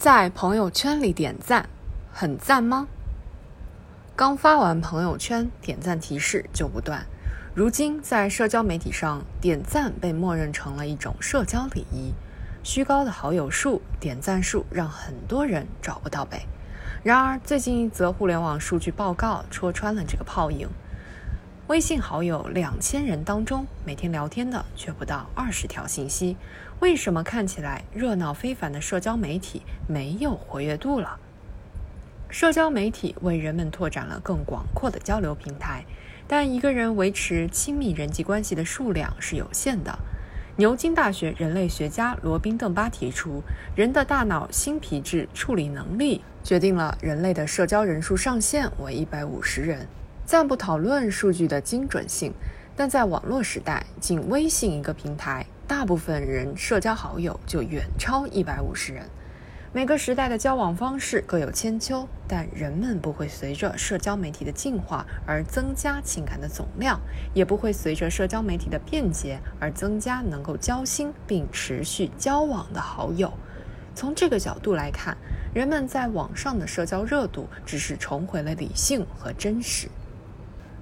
在朋友圈里点赞，很赞吗？刚发完朋友圈，点赞提示就不断。如今在社交媒体上，点赞被默认成了一种社交礼仪。虚高的好友数、点赞数让很多人找不到北。然而，最近一则互联网数据报告戳穿了这个泡影。微信好友两千人当中，每天聊天的却不到二十条信息。为什么看起来热闹非凡的社交媒体没有活跃度了？社交媒体为人们拓展了更广阔的交流平台，但一个人维持亲密人际关系的数量是有限的。牛津大学人类学家罗宾·邓巴提出，人的大脑新皮质处理能力决定了人类的社交人数上限为一百五十人。暂不讨论数据的精准性，但在网络时代，仅微信一个平台，大部分人社交好友就远超一百五十人。每个时代的交往方式各有千秋，但人们不会随着社交媒体的进化而增加情感的总量，也不会随着社交媒体的便捷而增加能够交心并持续交往的好友。从这个角度来看，人们在网上的社交热度只是重回了理性和真实。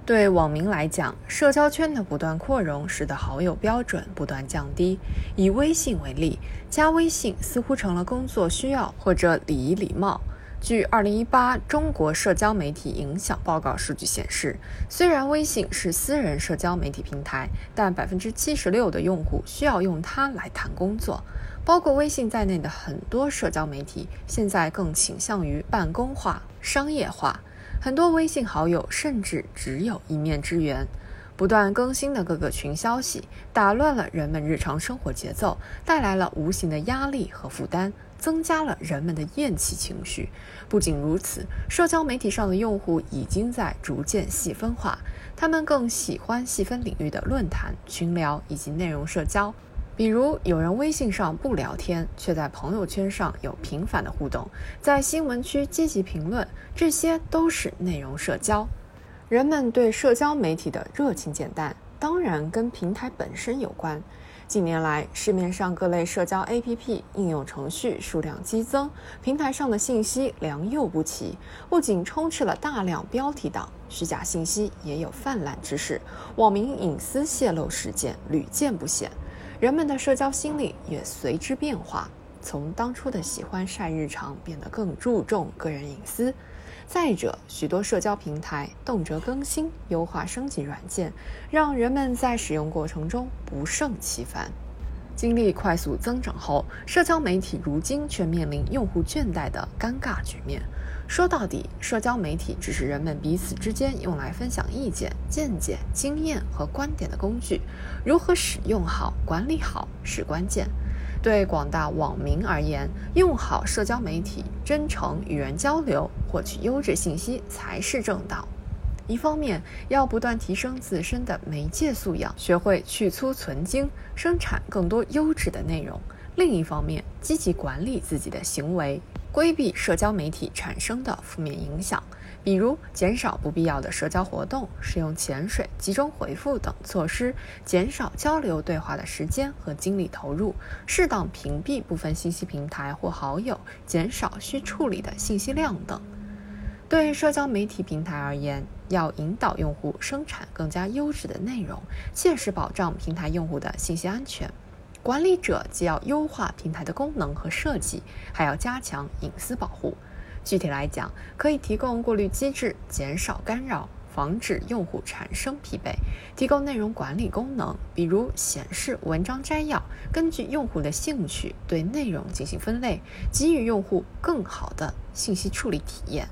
对网民来讲，社交圈的不断扩容，使得好友标准不断降低。以微信为例，加微信似乎成了工作需要或者礼仪礼貌。据2018中国社交媒体影响报告数据显示，虽然微信是私人社交媒体平台，但76%的用户需要用它来谈工作。包括微信在内的很多社交媒体，现在更倾向于办公化、商业化。很多微信好友甚至只有一面之缘，不断更新的各个群消息打乱了人们日常生活节奏，带来了无形的压力和负担，增加了人们的厌弃情绪。不仅如此，社交媒体上的用户已经在逐渐细分化，他们更喜欢细分领域的论坛、群聊以及内容社交。比如，有人微信上不聊天，却在朋友圈上有频繁的互动，在新闻区积极评论，这些都是内容社交。人们对社交媒体的热情减淡，当然跟平台本身有关。近年来，市面上各类社交 APP 应用程序数量激增，平台上的信息良莠不齐，不仅充斥了大量标题党，虚假信息也有泛滥之势，网民隐私泄露事件屡见不鲜。人们的社交心理也随之变化，从当初的喜欢晒日常变得更注重个人隐私。再者，许多社交平台动辄更新、优化、升级软件，让人们在使用过程中不胜其烦。经历快速增长后，社交媒体如今却面临用户倦怠的尴尬局面。说到底，社交媒体只是人们彼此之间用来分享意见、见解、经验和观点的工具，如何使用好、管理好是关键。对广大网民而言，用好社交媒体，真诚与人交流，获取优质信息才是正道。一方面要不断提升自身的媒介素养，学会去粗存精，生产更多优质的内容；另一方面，积极管理自己的行为。规避社交媒体产生的负面影响，比如减少不必要的社交活动，使用潜水、集中回复等措施，减少交流对话的时间和精力投入，适当屏蔽部分信息平台或好友，减少需处理的信息量等。对社交媒体平台而言，要引导用户生产更加优质的内容，切实保障平台用户的信息安全。管理者既要优化平台的功能和设计，还要加强隐私保护。具体来讲，可以提供过滤机制，减少干扰，防止用户产生疲惫；提供内容管理功能，比如显示文章摘要，根据用户的兴趣对内容进行分类，给予用户更好的信息处理体验。